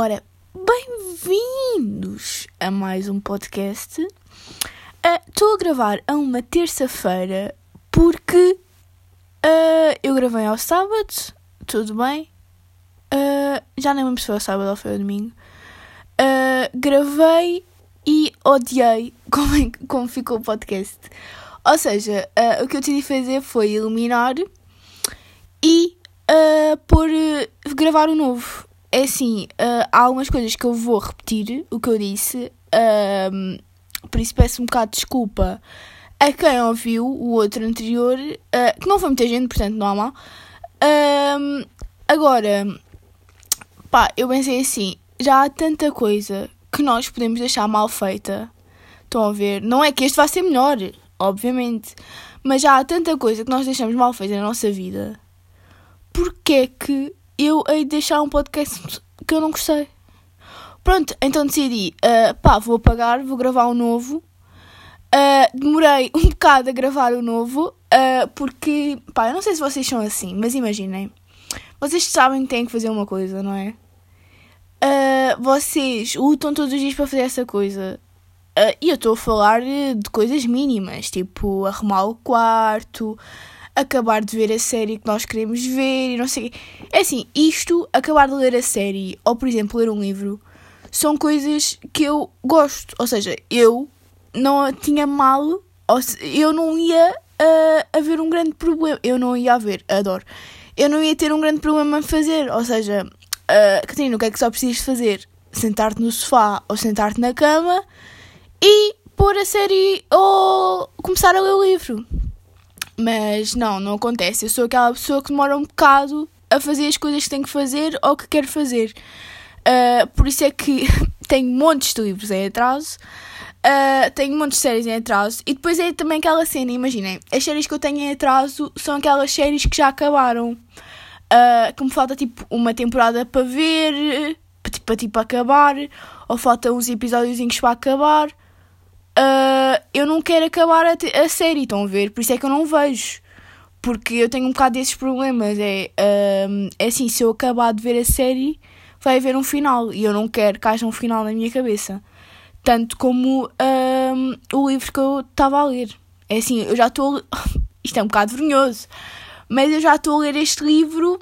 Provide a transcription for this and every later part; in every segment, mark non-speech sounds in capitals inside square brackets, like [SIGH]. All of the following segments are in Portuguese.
Ora, bem-vindos a mais um podcast. Estou uh, a gravar a uma terça-feira porque uh, eu gravei ao sábado, tudo bem. Uh, já nem lembro se foi ao sábado ou foi ao domingo. gravei e odiei [LAUGHS] como, é, como ficou o podcast. Ou seja, o que eu decidi fazer foi eliminar e por gravar o um novo é assim, uh, há algumas coisas que eu vou repetir, o que eu disse, uh, por isso peço um bocado de desculpa a quem ouviu o outro anterior, uh, que não foi muita gente, portanto não há mal. agora, pá, eu pensei assim, já há tanta coisa que nós podemos deixar mal feita. Estão a ver? Não é que este vai ser melhor, obviamente, mas já há tanta coisa que nós deixamos mal feita na nossa vida. Porquê é que eu hei de deixar um podcast que eu não gostei. Pronto, então decidi, uh, pá, vou apagar, vou gravar um novo. Uh, demorei um [LAUGHS] bocado a gravar o novo, uh, porque, pá, eu não sei se vocês são assim, mas imaginem. Vocês sabem que têm que fazer uma coisa, não é? Uh, vocês lutam todos os dias para fazer essa coisa. e eu estou a falar de coisas mínimas, tipo arrumar o quarto, acabar de ver a série que nós queremos ver e não sei. É assim, isto, acabar de ler a série ou, por exemplo, ler um livro, são coisas que eu gosto. Ou seja, eu não tinha mal, ou eu não ia uh, haver um grande problema. Eu não ia haver, adoro. Eu não ia ter um grande problema a fazer. Ou seja, uh, Catarina, o que é que só precisas fazer? Sentar-te no sofá ou sentar-te na cama e pôr a série ou começar a ler o livro. Mas não, não acontece. Eu sou aquela pessoa que demora um bocado a fazer as coisas que tenho que fazer ou que quero fazer. Uh, por isso é que [LAUGHS] tenho montes de livros em atraso. Uh, tenho montes de séries em atraso. E depois é também aquela cena, imaginem, as séries que eu tenho em atraso são aquelas séries que já acabaram. Uh, que me falta tipo uma temporada para ver, para tipo, tipo acabar, ou faltam uns episódios para acabar uh, eu não quero acabar a, a, série, estão a ver? Por isso é que eu não vejo. Porque eu tenho um bocado desses problemas. É, uh, é assim, se eu acabar de ver a série, vai haver um final. E eu não quero que haja um final na minha cabeça. Tanto como uh, o livro que eu estava a ler. É assim, eu já estou. [LAUGHS] Isto é um bocado vergonhoso. Mas eu já estou a ler este livro.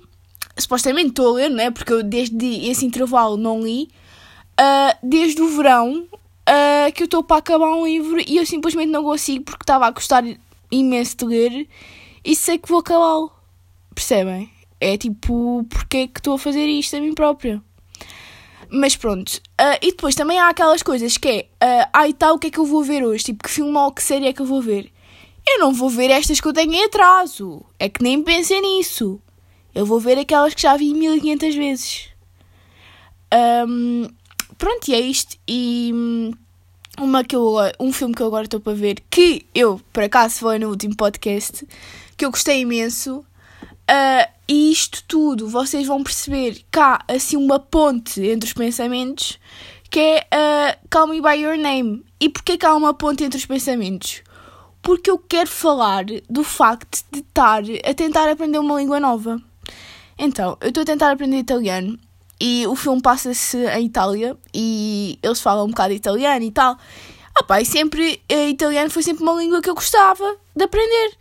Supostamente estou a ler, não é? Porque eu desde esse intervalo não li. Uh, desde o verão uh, que eu estou para acabar um livro e eu simplesmente não consigo porque estava a gostar imenso de ler e sei que vou acabá-lo. Percebem? É tipo, porque é que estou a fazer isto a mim própria? Mas pronto. Uh, e depois também há aquelas coisas que é, uh, ah, e tal, o que é que eu vou ver hoje? Tipo, que filme ou que série é que eu vou ver? Eu não vou ver estas que eu tenho em atraso. É que nem pensei nisso. Eu vou ver aquelas que já vi 1500 vezes. Um, pronto, e é isto. E hum, uma que eu, um filme que eu agora estou para ver, que eu, por acaso, foi no último podcast, que eu gostei imenso. Uh, e isto tudo, vocês vão perceber há assim uma ponte entre os pensamentos, que é uh, Call Me By Your Name. E porquê que há uma ponte entre os pensamentos? Porque eu quero falar do facto de estar a tentar aprender uma língua nova. Então, eu estou a tentar aprender italiano e o filme passa-se em Itália e eles falam um bocado italiano e tal. Ah pá, e sempre, eh, italiano foi sempre uma língua que eu gostava de aprender.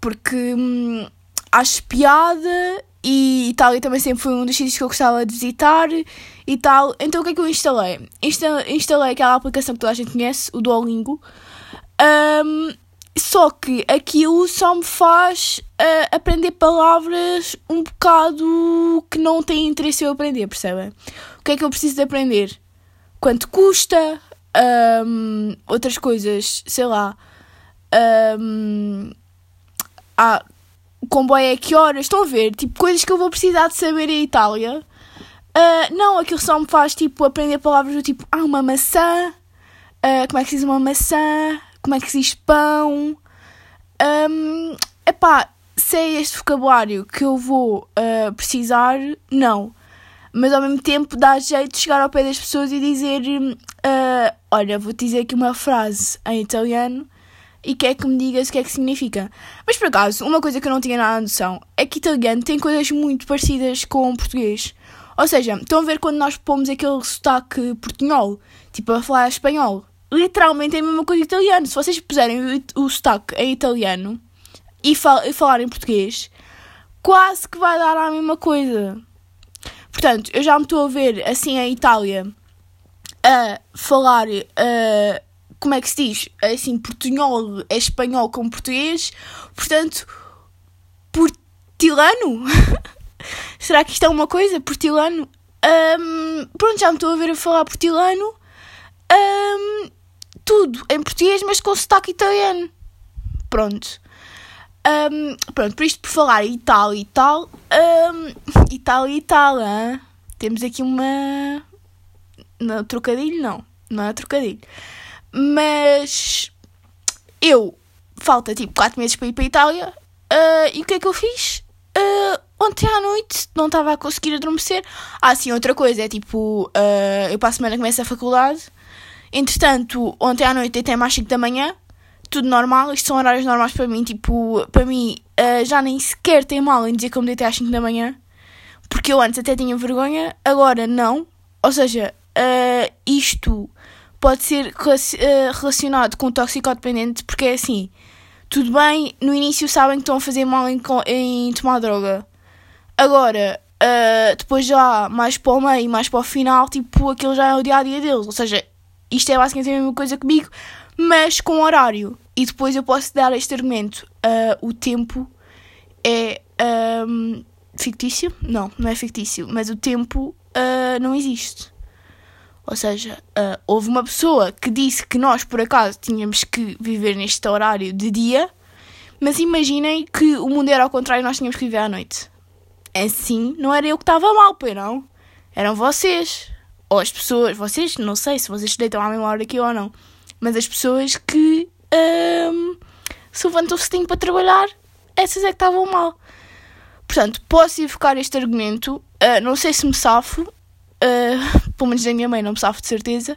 Porque hum, acho piada e Itália também sempre foi um dos sítios que eu gostava de visitar e tal. Então o que é que eu instalei? Instalei, instalei aquela aplicação que toda a gente conhece, o Duolingo. Um, só que aquilo só me faz uh, aprender palavras um bocado que não têm interesse eu aprender, percebem? O que é que eu preciso de aprender? Quanto custa? Um, outras coisas, sei lá. Um, o comboio é que horas? Estão a ver? Tipo, coisas que eu vou precisar de saber em Itália. Uh, não, aquilo só me faz tipo aprender palavras do tipo, ah, uma maçã. Uh, como é que se diz uma maçã? Como é que se diz pão. Um, epá, se é este vocabulário que eu vou uh, precisar, não. Mas ao mesmo tempo dá jeito de chegar ao pé das pessoas e dizer: uh, Olha, vou-te dizer aqui uma frase em italiano e quer que me digas o que é que significa. Mas por acaso, uma coisa que eu não tinha nada noção é que italiano tem coisas muito parecidas com português. Ou seja, estão a ver quando nós pomos aquele sotaque portunhol, tipo a falar espanhol? Literalmente é a mesma coisa italiano. Se vocês puserem o, o sotaque em italiano e, fal e falarem português, quase que vai dar a mesma coisa. Portanto, eu já me estou a ver assim em Itália a falar, como é que se diz? Assim, portunhol é espanhol com português, portanto, portilano? [LAUGHS] Será que isto é uma coisa? Portilano? Um, pronto, já me estou a ver a falar portilano. Um, tudo em português, mas com sotaque italiano. Pronto. Um, pronto, por isto por falar tal [LAUGHS] e tal. E tal e tal, temos aqui uma. Não, trocadilho não. Não é trocadilho. Mas eu falta tipo 4 meses para ir para a Itália. Uh, e o que é que eu fiz? Uh, ontem à noite não estava a conseguir adormecer. Ah, sim, outra coisa é tipo, uh, eu para a semana começo a faculdade. Entretanto, ontem à noite até mais 5 da manhã. Tudo normal, isto são horários normais para mim. Tipo, para mim uh, já nem sequer tem mal em dizer que eu me deitei às 5 da manhã. Porque eu antes até tinha vergonha, agora não. Ou seja, uh, isto pode ser relacionado com toxicodependente, porque é assim tudo bem, no início sabem que estão a fazer mal em, em tomar droga. Agora, uh, depois já mais para o meio, mais para o final, tipo, aquilo já é o dia a dia deles. Ou seja, isto é basicamente a mesma coisa comigo, mas com horário. E depois eu posso dar este argumento: uh, o tempo é um, fictício? Não, não é fictício, mas o tempo uh, não existe. Ou seja, uh, houve uma pessoa que disse que nós, por acaso, tínhamos que viver neste horário de dia, mas imaginem que o mundo era ao contrário e nós tínhamos que viver à noite. Assim, não era eu que estava mal, pois não? Eram vocês. Ou as pessoas, vocês, não sei se vocês deitam à mesma hora que eu ou não, mas as pessoas que um, se levantam cedinho para trabalhar, essas é que estavam mal. Portanto, posso evocar este argumento, uh, não sei se me safo, Uh, [LAUGHS] pelo menos a minha mãe não me sabe de certeza.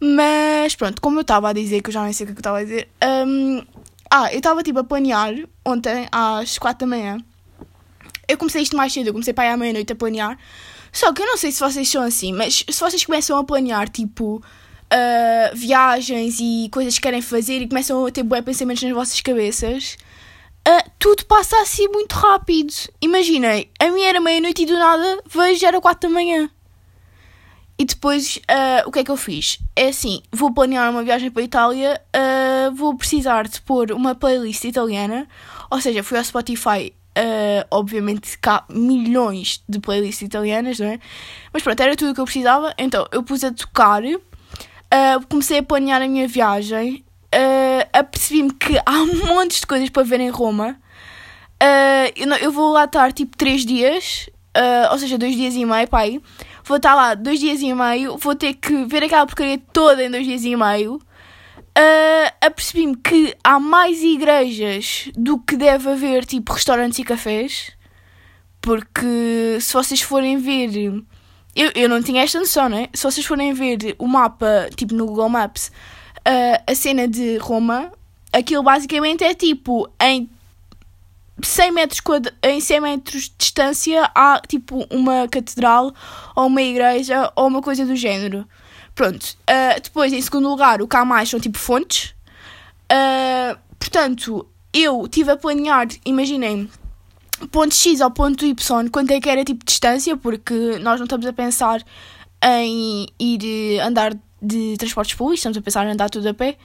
Mas pronto, como eu estava a dizer, que eu já nem sei o que é eu estava a dizer. Um, ah, eu estava tipo a planear ontem às 4 da manhã. Eu comecei isto mais cedo, eu comecei para ir à meia-noite a planear. Só que eu não sei se vocês são assim, mas se vocês começam a planear tipo uh, viagens e coisas que querem fazer e começam a ter bons pensamentos nas vossas cabeças, uh, tudo passa assim muito rápido. Imaginem, a minha era meia-noite e do nada vejo era 4 da manhã. E depois, uh, o que é que eu fiz? É assim, vou planear uma viagem para a Itália, uh, vou precisar de pôr uma playlist italiana, ou seja, fui ao Spotify, uh, obviamente cá milhões de playlists italianas, não é? Mas pronto, era tudo o que eu precisava, então eu pus a tocar, comecei a planear a minha viagem, apercebi-me que há [LAUGHS] montes de coisas para ver em Roma, eu, eu, vou lá estar tipo 3 dias, ou seja, 2 dias e meio, pai vou estar lá dois dias e meio, vou ter que ver aquela porcaria toda em dois dias e meio. Uh, apercebi-me que há mais igrejas do que deve haver, tipo, restaurantes e cafés. Porque se vocês forem ver. Eu, eu não tinha esta noção, né? Se vocês forem ver o mapa, tipo no Google Maps, uh, a cena de Roma, aquilo basicamente é tipo em 100 metros, em 100 metros de distância há tipo uma catedral ou uma igreja ou uma coisa do género. Pronto. Uh, depois, em segundo lugar, o que há mais são tipo fontes. Uh, portanto, eu estive a planear, imaginem, ponto X ao ponto Y, quanto é que era tipo distância, porque nós não estamos a pensar em ir andar de transportes públicos, estamos a pensar em andar tudo a pé.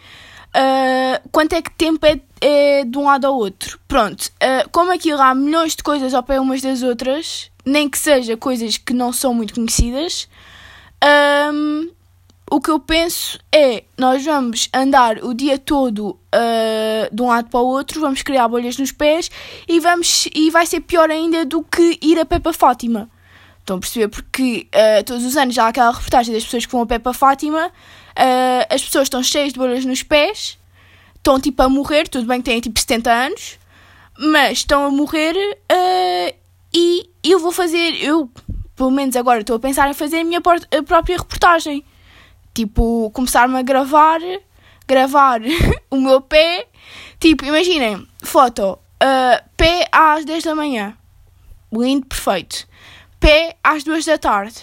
Uh, quanto é que tempo é, é, de um lado ao outro? Pronto, uh, como aquilo há milhões de coisas ao pé umas das outras, nem que seja coisas que não são muito conhecidas, um, o que eu penso é: nós vamos andar o dia todo uh, de um lado para o outro, vamos criar bolhas nos pés e, vamos, e vai ser pior ainda do que ir a pé para Fátima. Estão a perceber? Porque todos os anos há aquela reportagem das pessoas que vão a pé para Fátima Uh, as pessoas estão cheias de bolhas nos pés, estão tipo a morrer, tudo bem que têm tipo 70 anos, mas estão a morrer uh, e eu vou fazer, eu pelo menos agora estou a pensar em fazer a minha própria reportagem. Tipo, começar-me a gravar, gravar [LAUGHS] o meu pé. Tipo, imaginem, foto, uh, pé às 10 da manhã. Lindo, perfeito. Pé às duas da tarde,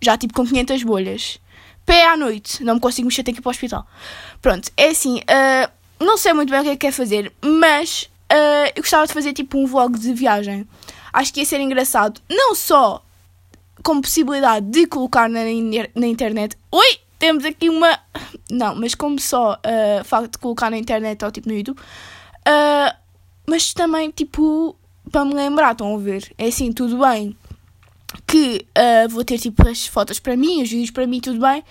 já tipo com 500 bolhas. Pé à noite, não me consigo mexer, tenho que ir para o hospital. Pronto, é assim, uh, não sei muito bem o que é que quer fazer, mas uh, eu gostava de fazer tipo um vlog de viagem. Acho que ia ser engraçado, não só com possibilidade de colocar na, na internet. Oi! Temos aqui uma. Não, mas como só uh, facto de colocar na internet ou tipo no YouTube. Uh, mas também, tipo, para me lembrar, estão a ver? É assim, tudo bem que uh, vou ter tipo as fotos para mim, os vídeos para mim, tudo bem.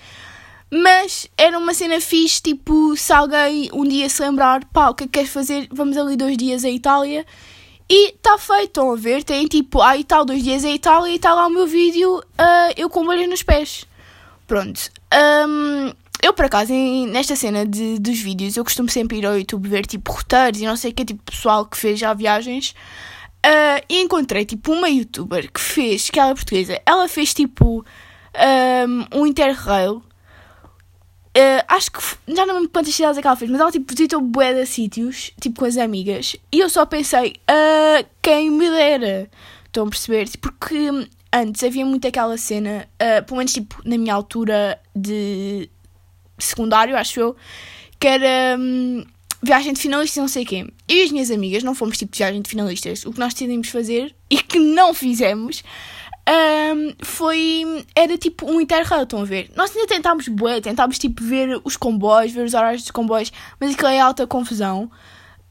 Mas era uma cena fixe, tipo, se alguém um dia se lembrar, pá, o que é que queres fazer? Vamos ali dois dias à Itália. E está feito, estão a ver? Tem tipo, e tal, dois dias à Itália e está lá o meu vídeo, uh, eu com bolhas nos pés. Pronto. Um, eu, por acaso, em, nesta cena de, dos vídeos, eu costumo sempre ir ao YouTube ver tipo roteiros e não sei o que, tipo pessoal que fez já viagens. Uh, e encontrei tipo uma youtuber que fez, que ela é portuguesa, ela fez tipo um, um interrail Uh, acho que já não me lembro quantas cidades é que ela fez, mas ela tipo visitou bué de sítios, tipo com as amigas, e eu só pensei, uh, quem me dera. Estão a perceber? Porque antes havia muito aquela cena, uh, pelo menos tipo na minha altura de secundário, acho eu, que era um, viagem de finalistas não sei quê. Eu e as minhas amigas não fomos tipo de viagem de finalistas. O que nós decidimos fazer e que não fizemos um, foi. Era tipo um interrail, estão a ver? Nós ainda tentámos bué, tentámos tipo ver os comboios, ver os horários dos comboios, mas aquilo é alta confusão.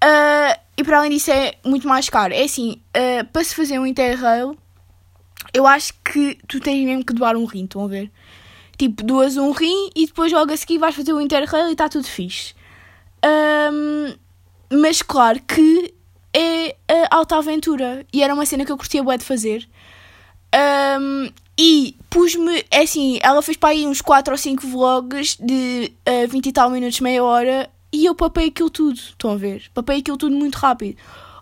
Uh, e para além disso é muito mais caro. É assim, uh, para se fazer um interrail, eu acho que tu tens mesmo que doar um rim, estão a ver? Tipo, doas um rim e depois logo a seguir vais fazer o interrail e está tudo fixe. Um, mas claro que é alta aventura e era uma cena que eu curtia bué de fazer. Um, e pus-me, é assim, ela fez para aí uns 4 ou 5 vlogs de uh, ah, 20 e tal minutos, meia hora, e eu papei aquilo tudo, estão a ver? Papei aquilo tudo muito rápido.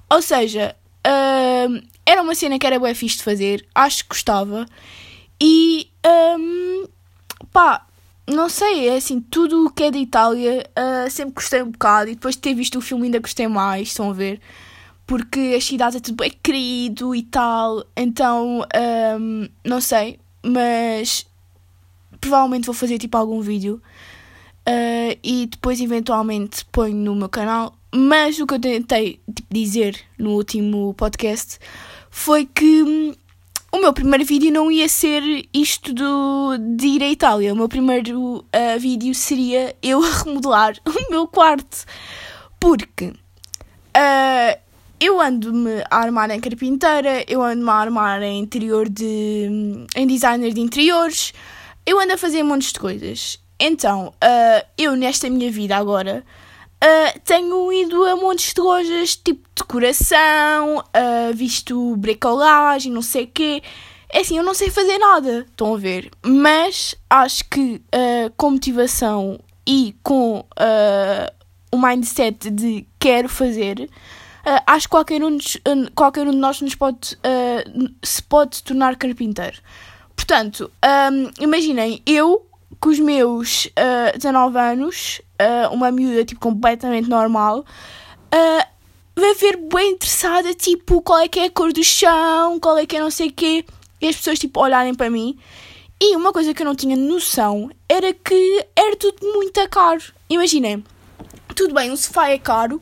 Ou seja, era uma cena que era bem fixe de fazer, acho que gostava, e um, pá, não sei, é assim, tudo o que é de Itália uh, sempre gostei um bocado, e depois de ter visto o filme ainda gostei mais, estão a ver? porque as cidades é tudo bem querido e tal, então um, não sei, mas provavelmente vou fazer tipo algum vídeo uh, e depois eventualmente ponho no meu canal. Mas o que eu tentei tipo, dizer no último podcast foi que hum, o meu primeiro vídeo não ia ser isto do, de ir à Itália. O meu primeiro uh, vídeo seria eu [LAUGHS] a remodelar o meu quarto. Porque uh, eu ando-me a armar em carpinteira, eu ando-me a armar em interior de. em designer de interiores, eu ando a fazer montes de coisas. Então, uh, eu nesta minha vida agora uh, tenho ido a montes de lojas tipo decoração, uh, visto bricolagem, não sei o quê. É assim, eu não sei fazer nada, estão a ver? Mas acho que uh, com motivação e com o mindset de quero fazer, acho que qualquer um, uh, qualquer um de nós nos pode, se pode tornar carpinteiro. Portanto, um, imaginem, eu com os meus uh, 19 anos, uh, uma miúda tipo, completamente normal, uh, vai ver bem interessada, tipo, qual é que é a cor do chão, qual é que é não sei o quê, e as pessoas tipo olharem para mim. E uma coisa que eu não tinha noção era que era tudo muito caro. Imaginem, tudo bem, um sofá é caro,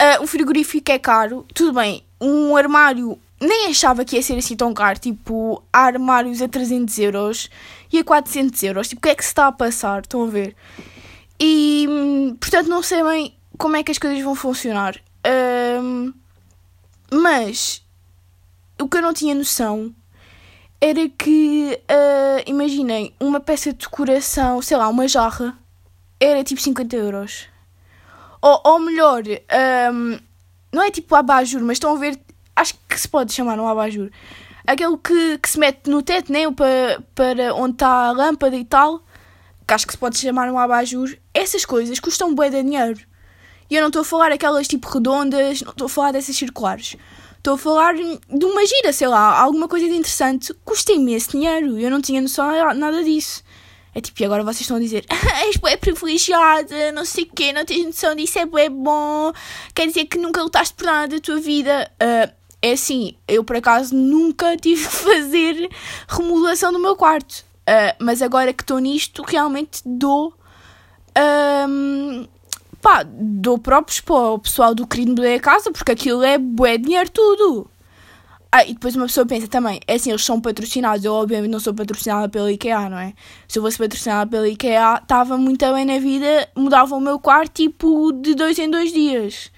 Uh, um frigorífico é caro, tudo bem. Um armário nem achava que ia ser assim tão caro. Tipo, há armários a 300 euros e a 400 euros. Tipo, o que é que se está a passar? Estão a ver? E, portanto, não sei bem como é que as coisas vão funcionar. Um, mas, o que eu não tinha noção era que, uh, imaginem, uma peça de decoração, sei lá, uma jarra, era tipo 50 euros. Ou, ou melhor, um, não é tipo abajur, mas estão a ver. Acho que se pode chamar um abajur. Aquele que, que se mete no teto, né? Para, para onde está a lâmpada e tal. Que acho que se pode chamar um abajur. Essas coisas custam bué de dinheiro. E eu não estou a falar aquelas tipo redondas, não estou a falar dessas circulares. Estou a falar de uma gira, sei lá, alguma coisa de interessante. Custa imenso dinheiro. Eu não tinha noção nada disso. É tipo, e agora vocês estão a dizer, és bué privilegiada, não sei o quê, não tens noção disso, é bué bom, quer dizer que nunca lutaste por nada da tua vida. Uh, é assim, eu por acaso nunca tive que fazer remodelação no meu quarto. Uh, mas agora que estou nisto, realmente dou. Um, pá, dou próprios para o pessoal do querido mudei a casa, porque aquilo é bué dinheiro tudo. Ah, e depois uma pessoa pensa também, é assim, eles são patrocinados, eu obviamente não sou patrocinada pela IKEA, não é? Se eu fosse patrocinada pela IKEA, estava muito bem na vida, mudava o meu quarto tipo de dois em dois dias.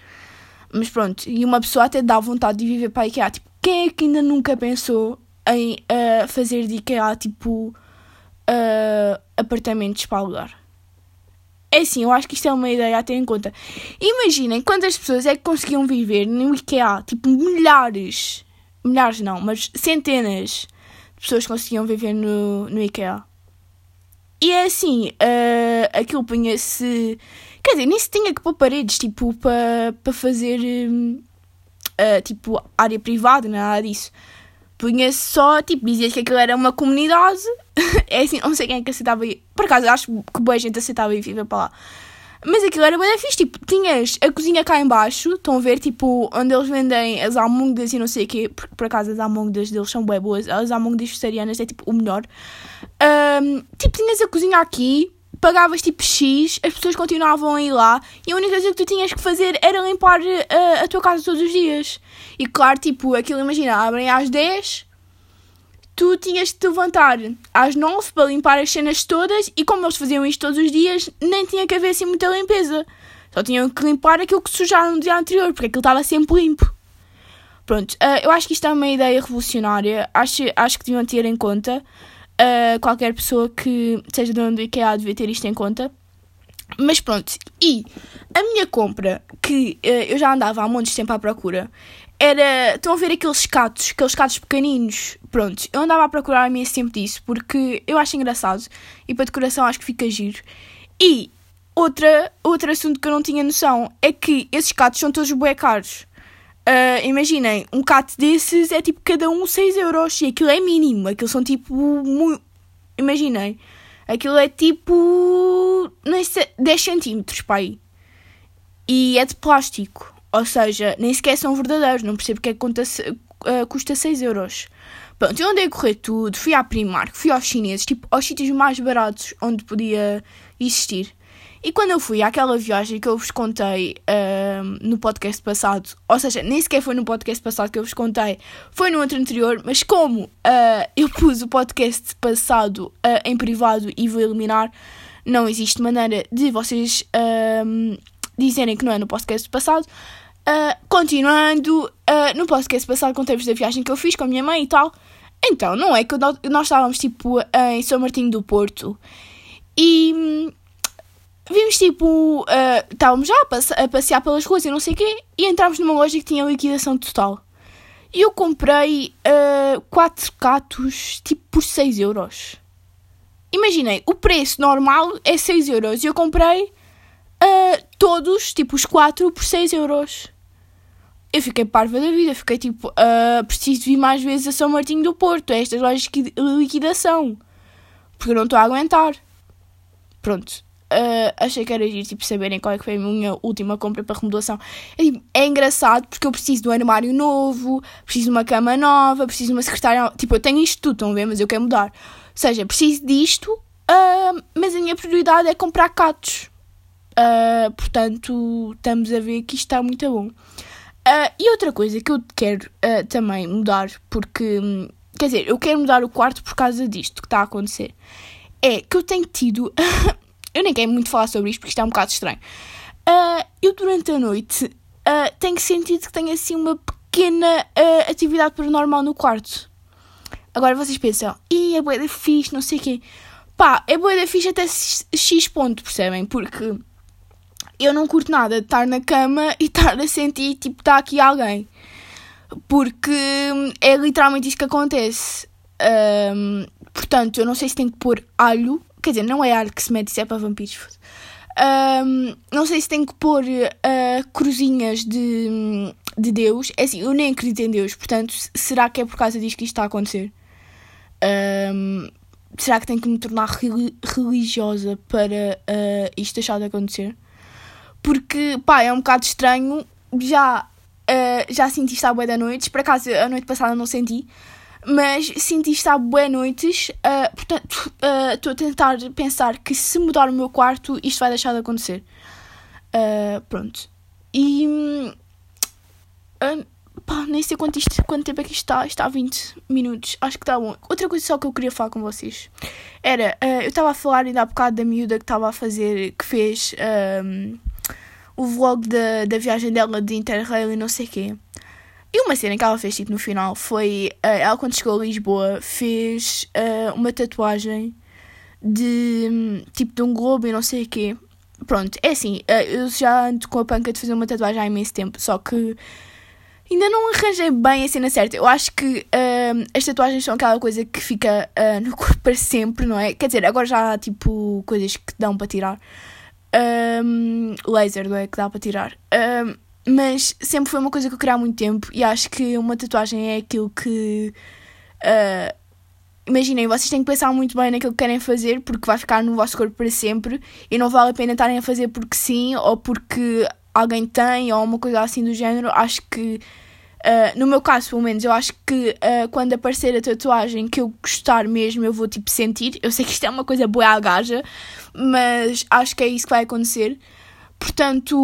Mas pronto, e uma pessoa até dá vontade de viver para a IKEA. Tipo, quem é que ainda nunca pensou em uh, fazer de IKEA tipo uh, apartamentos para alugar? É assim, eu acho que isto é uma ideia a ter em conta. Imaginem quantas pessoas é que conseguiam viver no IKEA, tipo milhares milhares não, mas centenas de pessoas conseguiam viver no, no IKEA. E é assim, uh, aquilo punha-se. Quer dizer, nem se tinha que pôr paredes, tipo, para pa fazer. Uh, tipo, área privada, nada disso. Punha-se só, tipo, dizia que aquilo era uma comunidade. [LAUGHS] é assim, não sei quem é que aceitava. Por acaso, acho que boa gente aceitava ir viver para lá. Mas aquilo era bem fixe, tipo, tinhas a cozinha cá embaixo, estão a ver, tipo, onde eles vendem as almôndegas e não sei o quê, porque por acaso as almôndegas deles são bem boas, as almôndegas vegetarianas é tipo o melhor. Um, tipo, tinhas a cozinha aqui, pagavas tipo X, as pessoas continuavam a ir lá e a única coisa que tu tinhas que fazer era limpar a, eh, a tua casa todos os dias. E claro, tipo, aquilo imagina, abrem às 10 tu tinhas de te levantar às nove para limpar as cenas todas e como eles faziam isto todos os dias, nem tinha que haver assim muita limpeza. Só tinham que limpar aquilo que sujaram no dia anterior, porque aquilo estava sempre limpo. Pronto, uh, eu acho que isto é uma ideia revolucionária, acho, acho que deviam ter em conta. Uh, qualquer pessoa que seja dono do IKEA devia ter isto em conta. Mas pronto, e a minha compra, que uh, eu já andava há de tempo à procura, era. Estão a ver aqueles catos, aqueles catos pequeninos. Pronto, eu andava a procurar imenso tempo disso porque eu acho engraçado e para decoração acho que fica giro. E outra, outro assunto que eu não tinha noção é que esses catos são todos bué caros. Uh, imaginem, um cato desses é tipo cada um 6 euros e aquilo é mínimo. Aquilo são tipo. Muito... Imaginem, aquilo é tipo. 10 centímetros aí. E é de plástico. Ou seja, nem sequer são verdadeiros, não percebo porque é que conta, uh, custa 6 euros. Pronto, eu andei a correr tudo, fui à Primark, fui aos chineses, tipo, aos sítios mais baratos onde podia existir. E quando eu fui àquela viagem que eu vos contei uh, no podcast passado, ou seja, nem sequer foi no podcast passado que eu vos contei, foi no outro anterior, mas como uh, eu pus o podcast passado uh, em privado e vou eliminar, não existe maneira de vocês dizerem que não é no podcast passado. Uh, continuando, no podcast passado contei-vos da viagem que eu fiz com a minha mãe e tal. Então, não é que nós estávamos tipo em São Martinho do Porto e hum, vimos tipo, uh, estávamos já a, passe a, passear pelas ruas e não sei o quê e entramos numa loja que tinha liquidação total. E eu comprei uh, 4 catos tipo por 6 euros. Imaginei, o preço normal é 6 euros e eu comprei uh, todos, tipo os 4 por 6 euros eu fiquei parva da vida, fiquei tipo, uh, preciso vir mais vezes a São Martinho do Porto, a estas lojas de liquidação, porque eu não estou a aguentar. Pronto, uh, achei que era ir tipo, saberem qual é que foi a minha última compra para remodelação. É, tipo, é engraçado porque eu preciso de um armário novo, preciso de uma cama nova, preciso de uma secretária. Tipo, eu tenho isto tudo, estão a ver, mas eu quero mudar. Ou seja, preciso disto, uh, mas a minha prioridade é comprar catos. Uh, portanto, estamos a ver que isto está muito bom. E outra coisa que eu quero também mudar, porque, hum, quer dizer, eu quero mudar o quarto por causa disto que está a acontecer, é que eu tenho tido. [LAUGHS] eu nem quero muito falar sobre isto porque isto é um bocado estranho. Uh, eu, durante a noite, tenho sentido que tenho assim uma pequena atividade paranormal no quarto. Agora vocês pensam, e é boa da fixe, não sei o quê. Pá, é boa da fixe até X ponto, percebem? Porque eu não curto nada de estar na cama e [LAUGHS] estar a sentir tipo está aqui alguém. Porque é literalmente isso que acontece. Um, portanto, eu não sei se tem que pôr alho. Quer dizer, não é alho que se mete, isso é para vampiros. Um, não sei se tem que pôr uh, cruzinhas de, de Deus. É assim, eu nem acredito em Deus, portanto, será que é por causa disso que isto está a acontecer? Um, será que tenho que me tornar religiosa para uh, isto deixar de acontecer? porque, pá, é um bocado estranho já uh, já senti isto há bué da noites. Por acaso, a noite passada não senti. Mas senti isto há bué noites. Uh, portanto, [LAUGHS] estou uh, a tentar pensar que se mudar o meu quarto, isto vai deixar de acontecer. pronto. E... pá, nem sei quanto, isto, quanto tempo é que isto está. Está a 20 minutos. Acho que está bom. Outra coisa só que eu queria falar com vocês. Era, eu estava a falar ainda há bocado da miúda que estava a fazer... Que fez o vlog da, da viagem dela de Interrail e não sei o quê. E uma cena que ela fez tipo, no final foi. Uh, ela, quando chegou a Lisboa, fez uh, uma tatuagem de tipo de um globo e não sei o quê. Pronto, é assim, uh, eu já ando com a panca de fazer uma tatuagem há imenso tempo, só que ainda não arranjei bem a cena certa. Eu acho que as tatuagens são aquela coisa que fica no [LAUGHS] corpo para sempre, não é? Quer dizer, agora já há tipo coisas que dão para tirar um, laser, não é? Que dá para tirar. Um, mas sempre foi uma coisa que eu queria há muito tempo e acho que uma tatuagem é aquilo que. Uh, imaginem, vocês têm que pensar muito bem naquilo que querem fazer porque vai ficar no vosso corpo para sempre e não vale a pena estarem a fazer porque sim ou porque alguém tem ou uma coisa assim do género. Acho que Uh, no meu caso, pelo menos, eu acho que uh, quando aparecer a tatuagem que eu gostar mesmo, eu vou tipo sentir. Eu sei que isto é uma coisa boa à gaja, mas acho que é isso que vai acontecer. Portanto,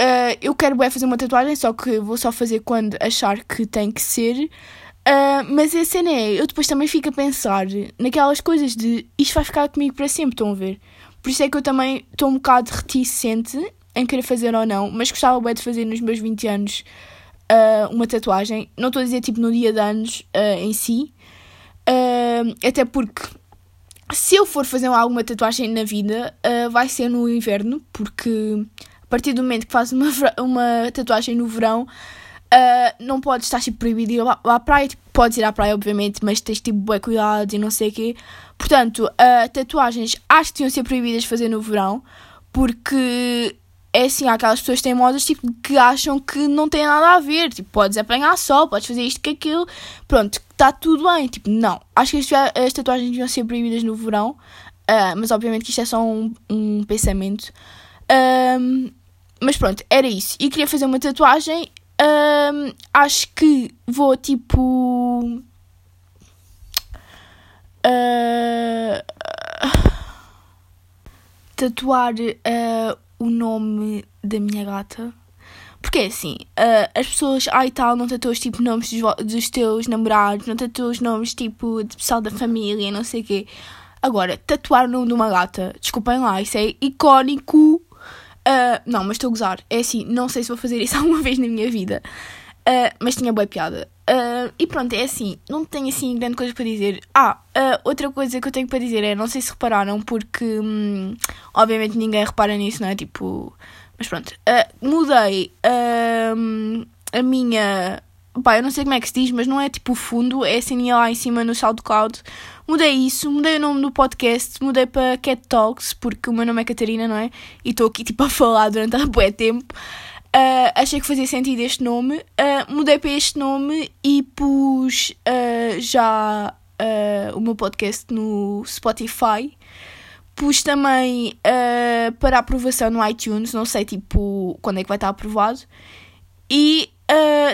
uh, eu quero bem fazer uma tatuagem, só que vou só fazer quando achar que tem que ser. mas a cena é, eu depois também fico a pensar naquelas coisas de isto vai ficar comigo para sempre, estão a ver? Por isso é que eu também estou um bocado reticente em querer fazer ou não, mas gostava bem de fazer nos meus 20 anos uh, uma tatuagem. Não estou a dizer tipo no dia de anos uh, em si, uh, até porque se eu for fazer alguma tatuagem na vida, vai ser no inverno, porque a partir do momento que fazes uma, uma tatuagem no verão. não podes estar tipo, proibido de ir à praia, tipo, podes ir à praia, obviamente, mas tens tipo bué cuidados e não sei o quê. Portanto, tatuagens acho que deviam ser proibidas de fazer no verão, porque é assim, há aquelas pessoas teimosas tipo, que acham que não tem nada a ver. Tipo, podes apanhar sol, podes fazer isto que aquilo. Pronto, está tudo bem. Tipo, não. Acho que as tatuagens deviam ser proibidas no verão. Uh, mas obviamente que isto é só um, um pensamento. Um, mas pronto, era isso. E queria fazer uma tatuagem. Um, acho que vou tipo. Uh, tatuar uh, o nome da minha gata. Porque é assim, uh, as pessoas, ai tal, não tatuas tipo nomes dos, dos, teus namorados, não tatuas nomes tipo de pessoal da família, não sei o quê. Agora, tatuar o nome de uma gata, desculpem lá, isso é icónico. Uh, não, mas estou a gozar. É assim, não sei se vou fazer isso [LAUGHS] alguma vez na minha vida. Uh, mas tinha boa piada. Uh, e pronto, é assim, não tenho assim grande coisa para dizer. Ah, uh, outra coisa que eu tenho para dizer é, não sei se repararam, porque hum, obviamente ninguém repara nisso, não é? Tipo, mas pronto, mudei a minha. Pá, eu não sei como é que se diz, mas não é tipo o fundo, é assim lá em cima no SoundCloud. Mudei isso, mudei o nome do podcast, mudei para Cat Talks, porque o meu nome é Catarina, não é? E estou aqui [LAUGHS] tipo a falar durante há bué tempo. Uh, achei que fazia sentido este nome. Uh, mudei para este nome e pus uh, já o meu podcast no Spotify. Pus também para aprovação no iTunes, não sei tipo quando é que vai estar aprovado. E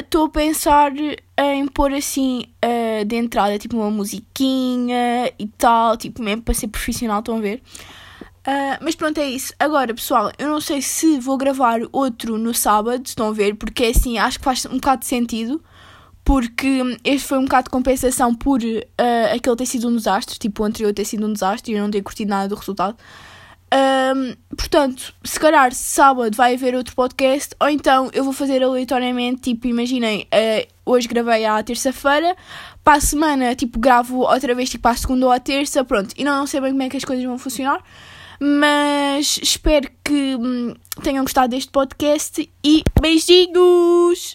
estou a pensar em pôr assim de entrada tipo uma musiquinha e tal, tipo mesmo para ser profissional, estão a ver? Uh, mas pronto, é isso. Agora, pessoal, eu não sei se vou gravar outro no sábado, estão a ver, porque assim, acho que faz um bocado de sentido, porque este foi um bocado de compensação por uh, aquele ter sido um desastre, tipo o anterior ter sido um desastre e eu não ter curtido nada do resultado. Portanto, se calhar sábado vai haver outro podcast, ou então eu vou fazer aleatoriamente, tipo, imaginem, uh, hoje gravei à terça-feira, para a semana, tipo, gravo outra vez, tipo, à segunda ou à terça, pronto, e não, não sei bem como é que as coisas vão funcionar. Mas espero que hum, tenham gostado deste podcast e beijinhos!